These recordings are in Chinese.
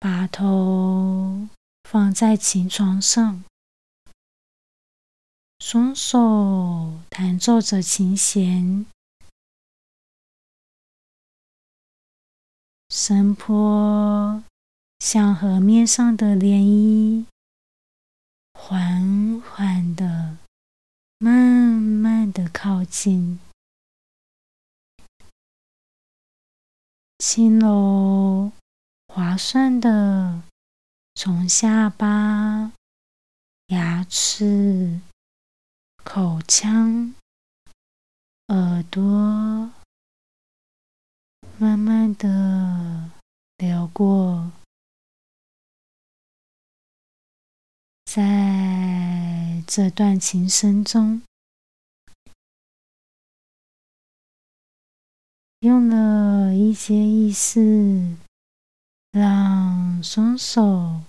把头放在琴床上，双手弹奏着琴弦，声波像河面上的涟漪，缓缓的、慢慢的靠近。轻柔、滑顺的，从下巴、牙齿、口腔、耳朵，慢慢的流过，在这段琴声中。用了一些意思，让双手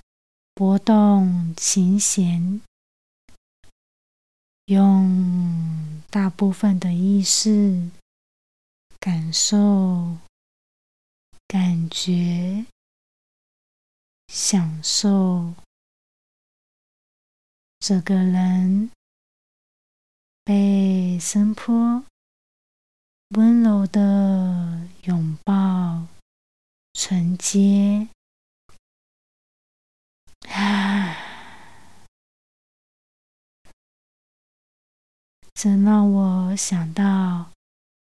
拨动琴弦，用大部分的意识感受、感觉、享受这个人被声波。温柔的拥抱，承接啊！这让我想到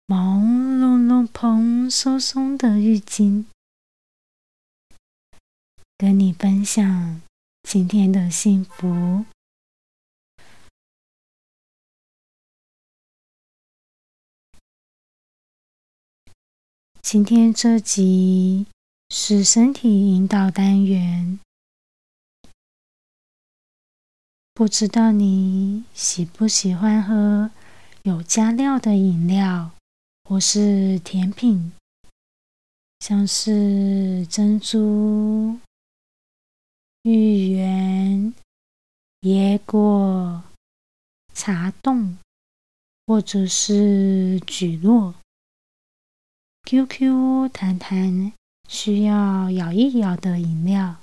毛茸茸、蓬松松的浴巾，跟你分享今天的幸福。今天这集是身体引导单元，不知道你喜不喜欢喝有加料的饮料或是甜品，像是珍珠、芋圆、椰果、茶冻，或者是菊络。QQ 弹弹需要咬一咬的饮料。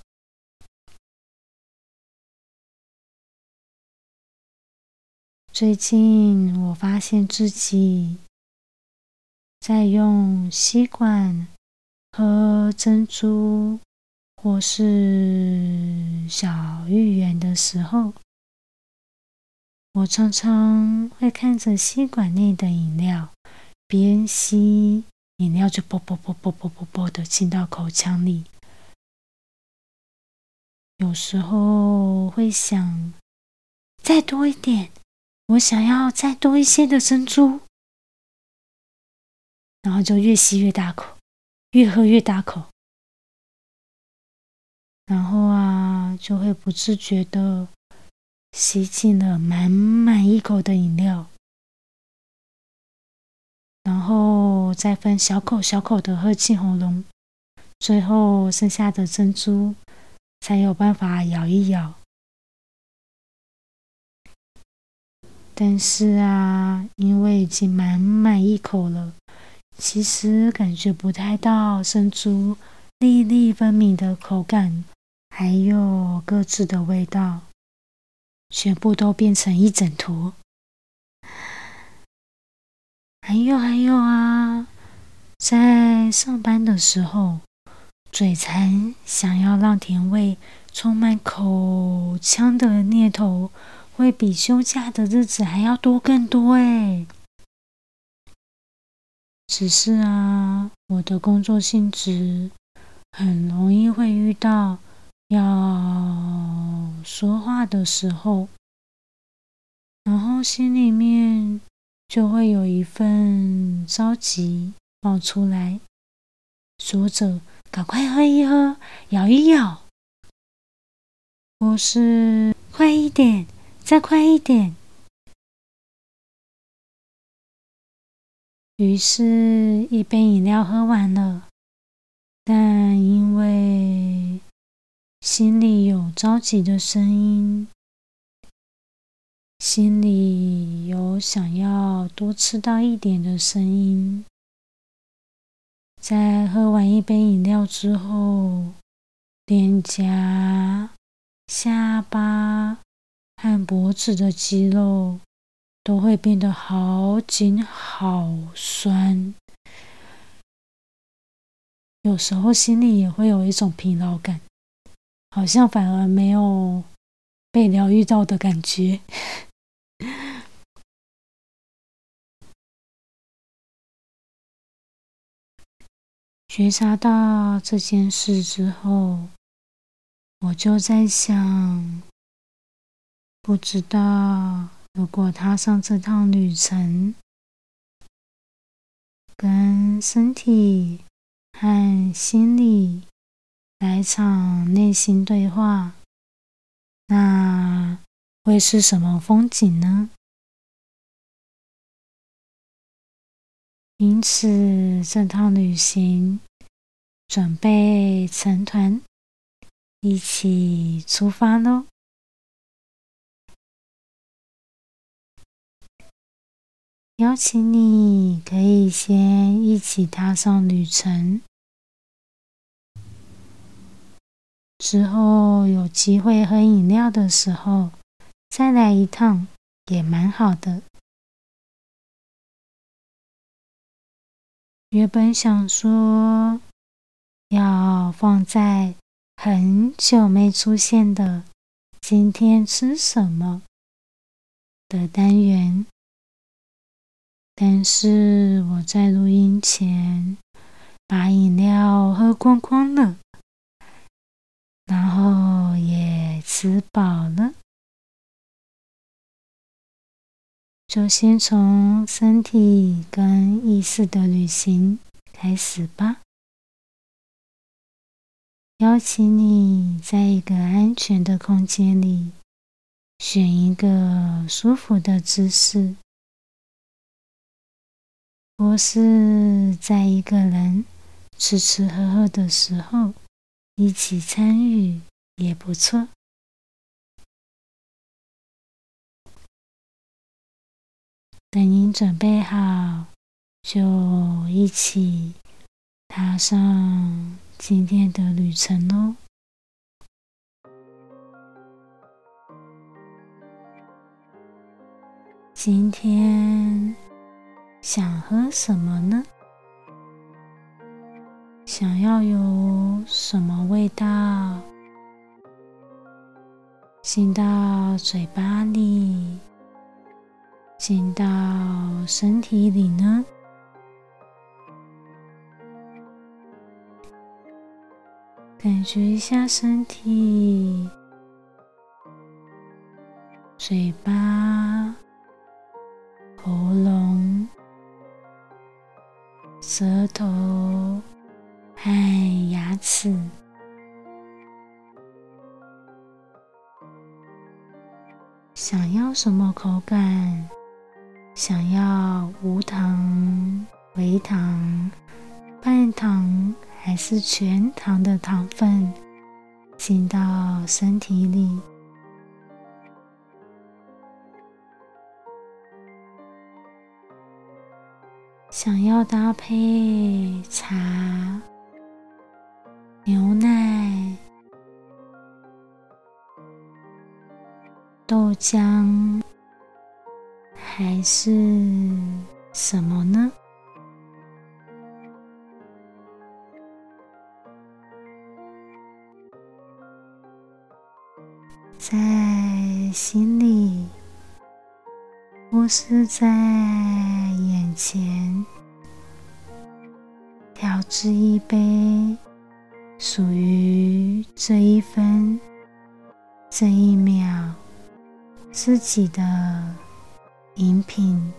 最近我发现自己在用吸管喝珍珠或是小芋圆的时候，我常常会看着吸管内的饮料，边吸。饮料就啵啵啵啵啵啵啵的进到口腔里，有时候会想再多一点，我想要再多一些的珍珠，然后就越吸越大口，越喝越大口，然后啊就会不自觉的吸进了满满一口的饮料。然后再分小口小口的喝进喉咙，最后剩下的珍珠才有办法咬一咬。但是啊，因为已经满满一口了，其实感觉不太到珍珠粒粒分明的口感，还有各自的味道，全部都变成一整坨。还有还有啊，在上班的时候，嘴馋想要让甜味充满口腔的念头，会比休假的日子还要多更多哎。只是啊，我的工作性质很容易会遇到要说话的时候，然后心里面。就会有一份着急冒出来，说着：“赶快喝一喝，咬一咬。”或是快一点，再快一点。于是，一杯饮料喝完了，但因为心里有着急的声音，心里有想要多吃到一点的声音，在喝完一杯饮料之后，脸颊、下巴和脖子的肌肉。都会变得好紧、好酸，有时候心里也会有一种疲劳感，好像反而没有被疗愈到的感觉。觉察到这件事之后，我就在想，不知道。如果踏上这趟旅程，跟身体和心理来场内心对话，那会是什么风景呢？因此，这趟旅行准备成团一起出发喽！邀请你可以先一起踏上旅程，之后有机会喝饮料的时候再来一趟也蛮好的。原本想说要放在很久没出现的今天吃什么的单元。但是我在录音前把饮料喝光光了，然后也吃饱了，就先从身体跟意识的旅行开始吧。邀请你在一个安全的空间里，选一个舒服的姿势。或是在一个人吃吃喝喝的时候，一起参与也不错。等您准备好，就一起踏上今天的旅程喽。今天。想喝什么呢？想要有什么味道进到嘴巴里，进到身体里呢？感觉一下身体，嘴巴、喉咙。舌头和牙齿，想要什么口感？想要无糖、微糖、半糖还是全糖的糖分进到身体里？想要搭配茶、牛奶、豆浆，还是什么呢？在心里。或是在眼前调制一杯属于这一分、这一秒自己的饮品，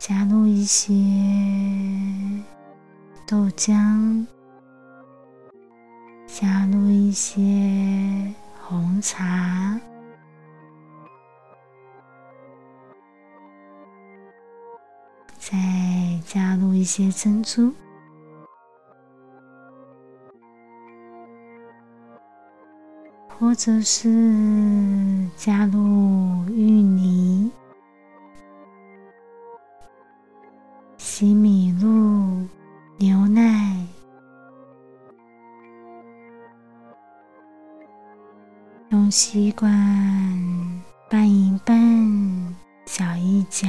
加入一些豆浆、加入一些红茶，再加入一些珍珠。或者是加入芋泥、西米露、牛奶，用吸管拌一拌，搅一搅，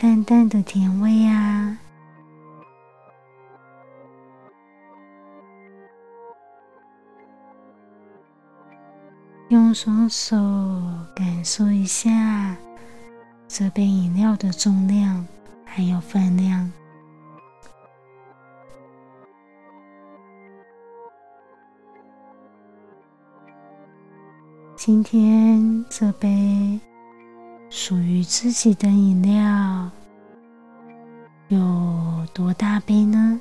淡淡的甜味啊！用双手感受一下这杯饮料的重量还有分量。今天这杯。属于自己的饮料有多大杯呢？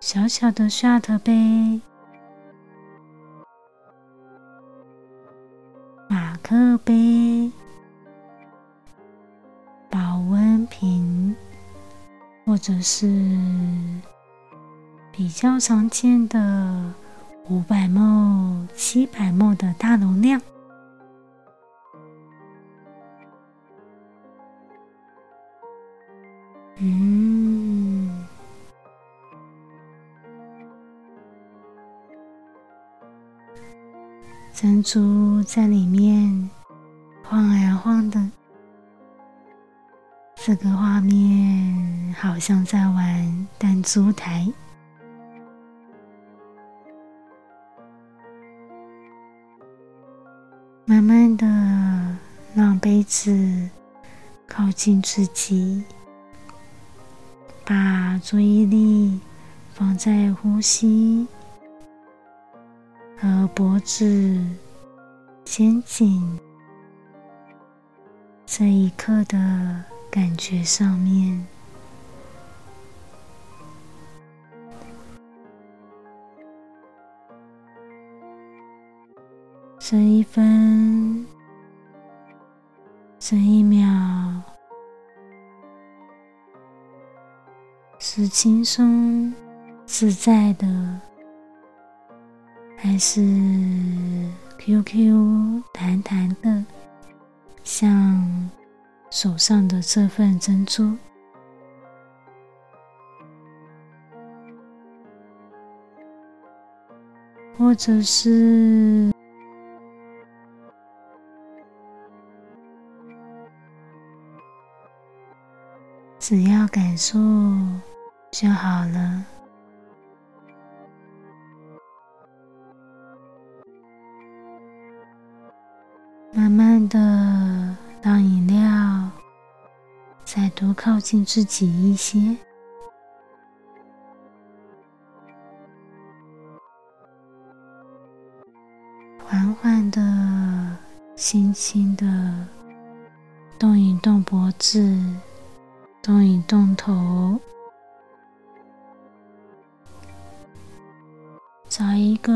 小小的 shot 杯、马克杯、保温瓶，或者是比较常见的五百 ml、七百 ml 的大容量。嗯，珍珠在里面晃啊晃的，这个画面好像在玩弹珠台。慢慢的让杯子靠近自己。把注意力放在呼吸和脖子、肩颈这一刻的感觉上面。这一分，这一秒。是轻松自在的，还是 QQ 弹弹的，像手上的这份珍珠，或者是只要感受。就好了。慢慢的，让饮料再多靠近自己一些，缓缓的、轻轻的动一动脖子，动一动头。找一个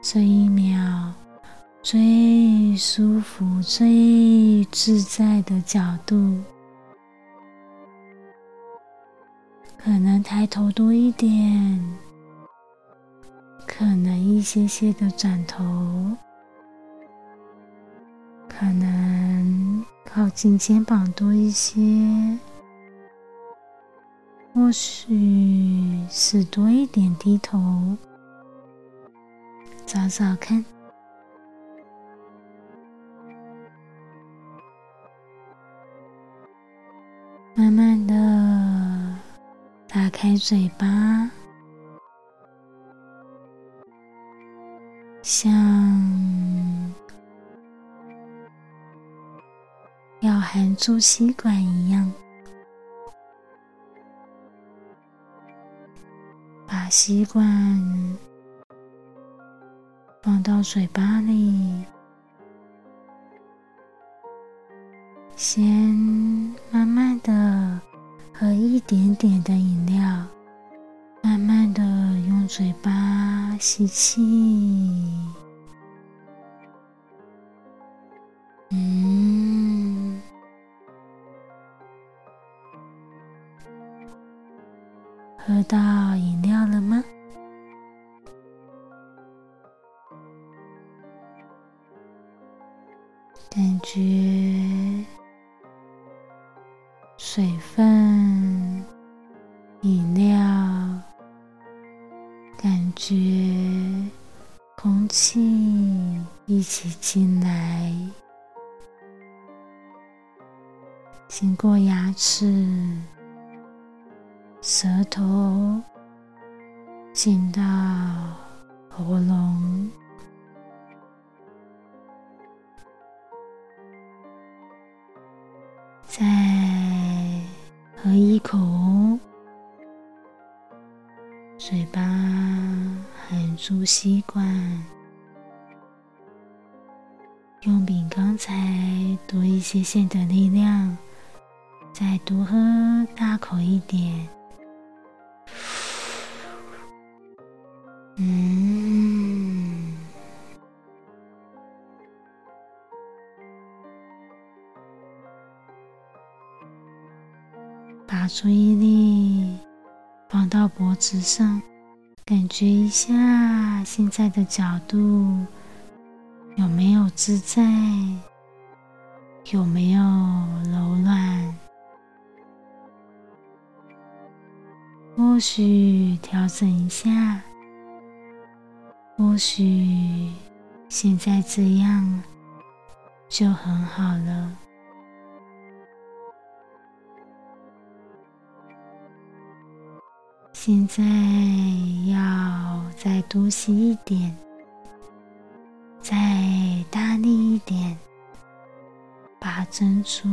这一秒最舒服、最自在的角度，可能抬头多一点，可能一些些的转头，可能靠近肩膀多一些。或许是多一点低头，找找看。慢慢的打开嘴巴，像要含住吸管一样。吸管放到嘴巴里，先慢慢的喝一点点的饮料，慢慢的用嘴巴吸气，感觉空气一起进来，经过牙齿、舌头，进到喉咙。再喝一口，含住吸管，用比刚才多一些些的力量，再多喝大口一点。嗯。把注意力放到脖子上，感觉一下现在的角度有没有自在，有没有柔软？或许调整一下，或许现在这样就很好了。现在要再多吸一点，再大力一点，把珍珠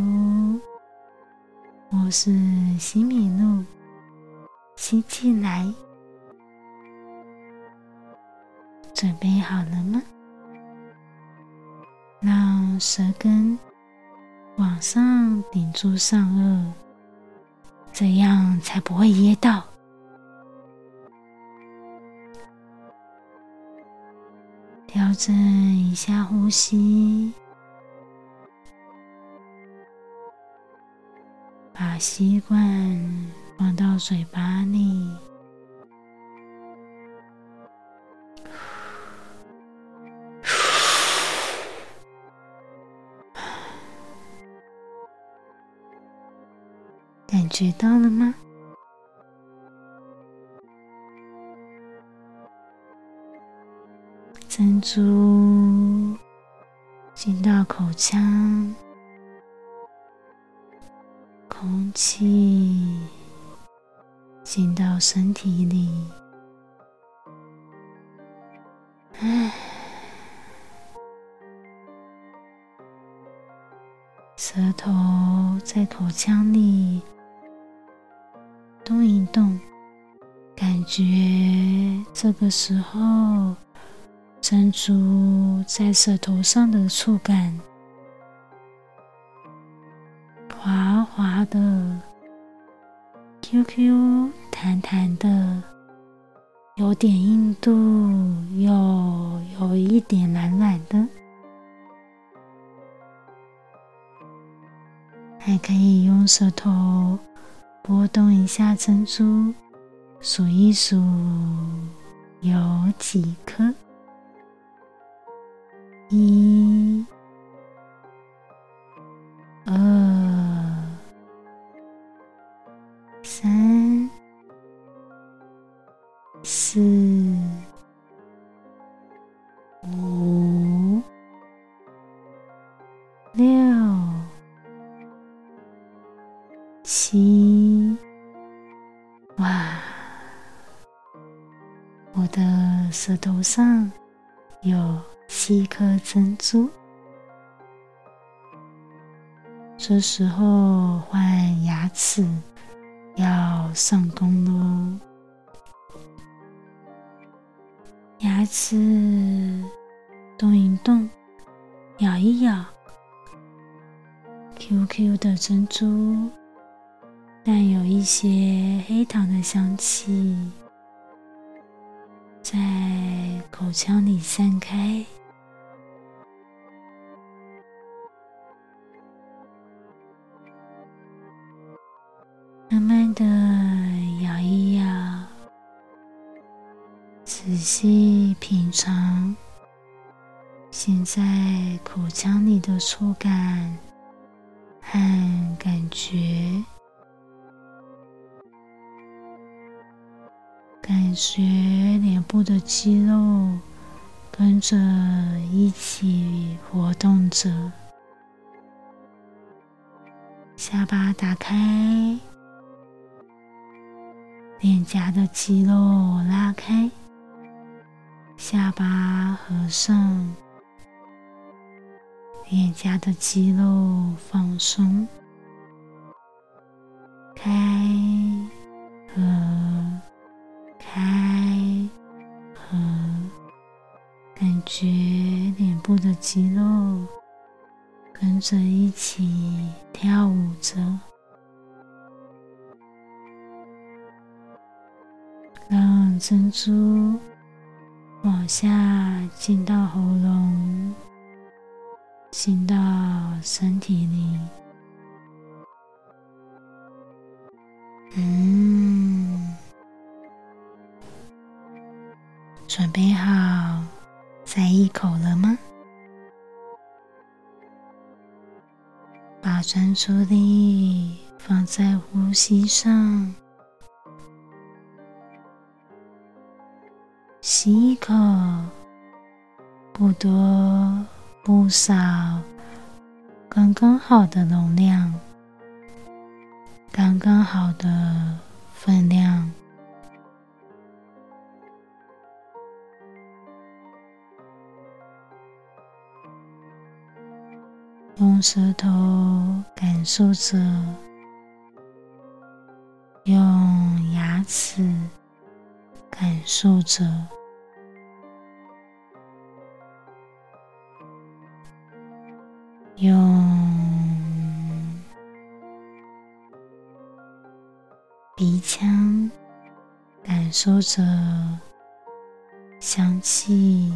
或是西米露吸进来。准备好了吗？让舌根往上顶住上颚，这样才不会噎到。整一下呼吸，把吸管放到嘴巴里，感觉到了吗？珠进到口腔，空气进到身体里，唉，舌头在口腔里动一动，感觉这个时候。珍珠在舌头上的触感，滑滑的，Q Q 弹弹的，有点硬度，又有一点软软的，还可以用舌头拨动一下珍珠，数一数有几颗。一、二、三、四、五、六、七，哇！我的舌头上有。七颗珍珠，这时候换牙齿要上工喽。牙齿动一动，咬一咬。QQ 的珍珠，带有一些黑糖的香气，在口腔里散开。慢慢的咬一咬，仔细品尝现在口腔里的触感和感觉，学脸部的肌肉跟着一起活动着，下巴打开。脸颊的肌肉拉开，下巴合上，脸颊的肌肉放松，开合觉脸部的肌肉跟着一起跳舞着。让珍珠往下进到喉咙，进到身体里。嗯，准备好再一口了吗？把专注力放在呼吸上。吸一口，不多不少，刚刚好的容量，刚刚好的分量。用舌头感受着，用牙齿感受着。用鼻腔感受着香气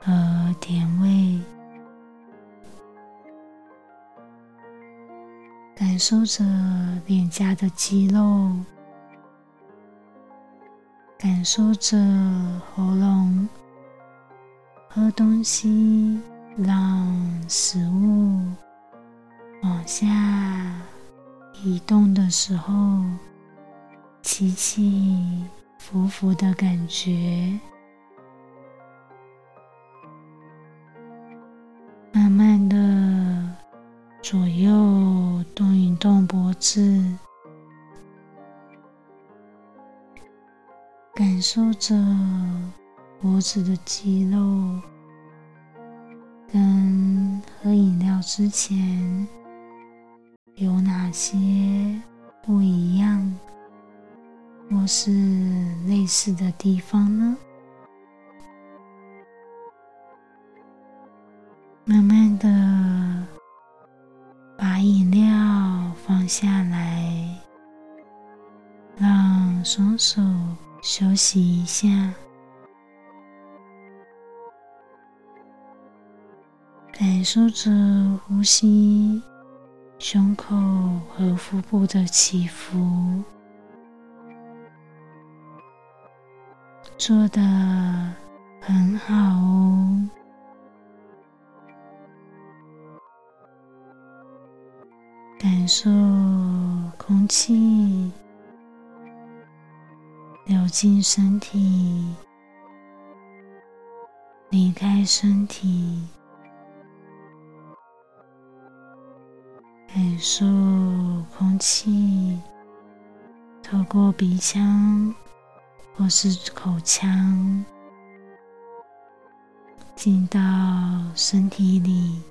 和甜味，感受着脸颊的肌肉，感受着喉咙喝东西。让食物往下移动的时候，起起伏伏的感觉，慢慢的左右脖子，感受着脖子的肌肉。跟喝饮料之前有哪些不一样，或是类似的地方呢？下来，让双手休息一下。感受着呼吸，胸口和腹部的起伏，做的很好哦。感受空气流进身体，离开身体。感受空气透过鼻腔或是口腔进到身体里，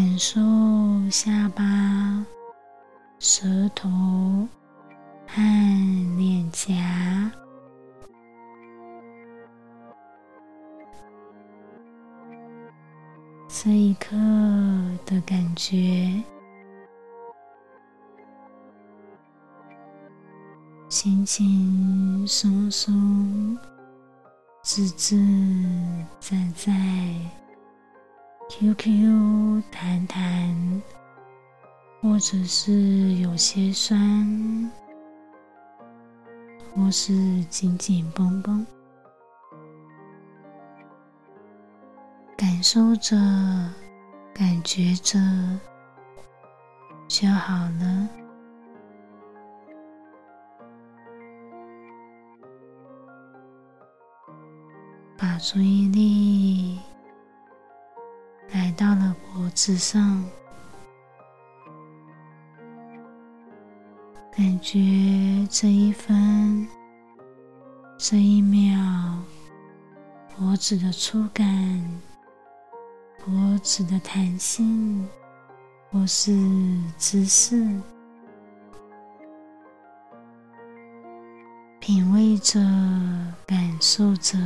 感受下巴舌头和脸颊。这一刻的感觉。轻轻松松自自在在。，QQ 谈谈，或者是有些酸，或是紧紧绷绷。感受着，感觉着就好了。把注意力到了脖子上，感觉这一分、这一秒脖子的触感。脖子的弹性，或是姿势，品味着，感受着，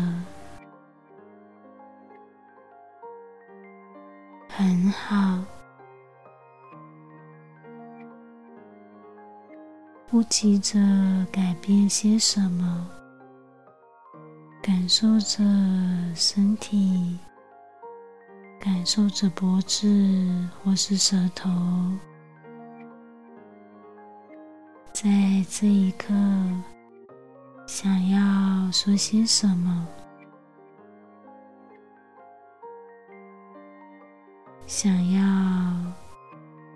很好。不急着改变些什么，感受着身体。感受着脖子或是舌头，在这一刻，想要说些什么？想要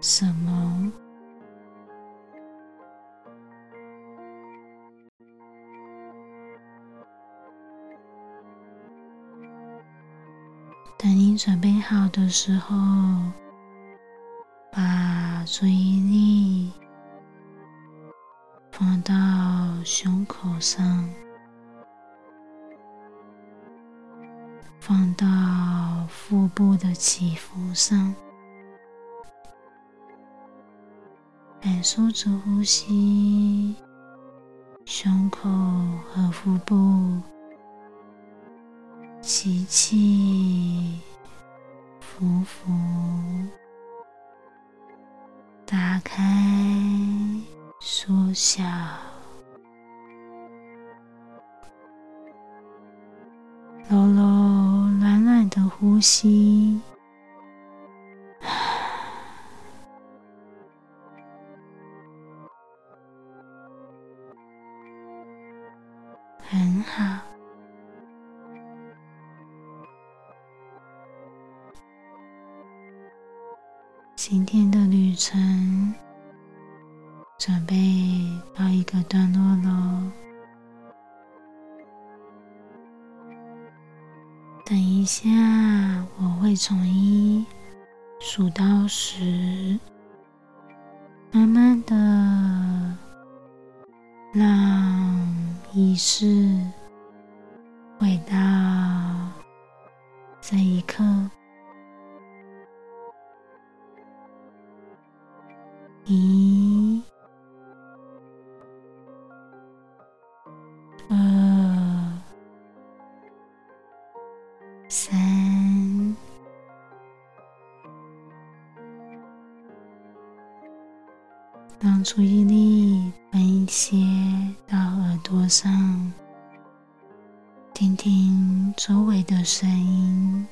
什么？等你准备好的时候，把注意力放到胸口上，放到腹部的起伏上，感受着呼吸，胸口和腹部。吸气，浮浮，打开，缩小，柔柔软软的呼吸，从一数到十，慢慢的让意识回到这一刻。一、注意力分一些到耳朵上，听听周围的声音。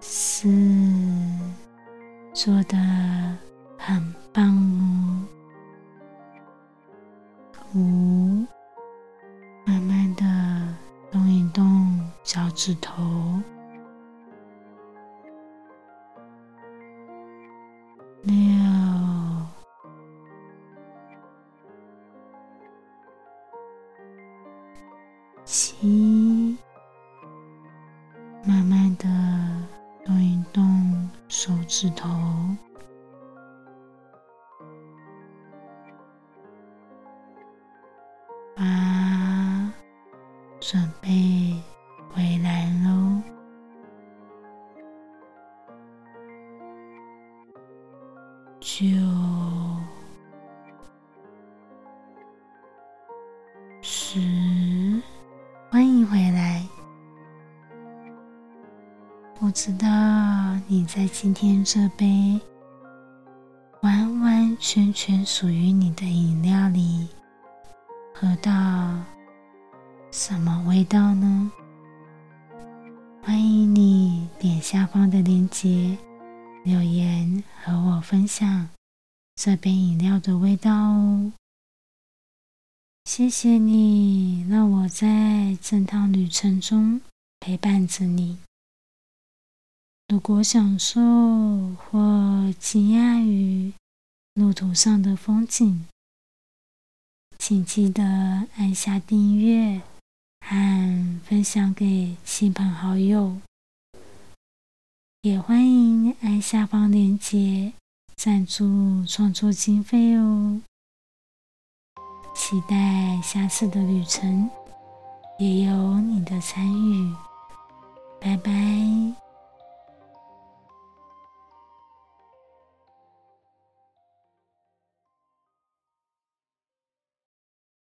四。做的很棒哦！五，慢慢的动一动脚趾头。今天这杯完完全全属于你的饮料里喝到什么味道呢？欢迎你点下方的链接留言和我分享这杯饮料的味道哦。谢谢你让我在这趟旅程中陪伴着你。如果享受或惊讶于路途上的风景，请记得按下订阅和分享给亲朋好友。也欢迎按下方链接赞助创作经费哦。期待下次的旅程也有你的参与。拜拜。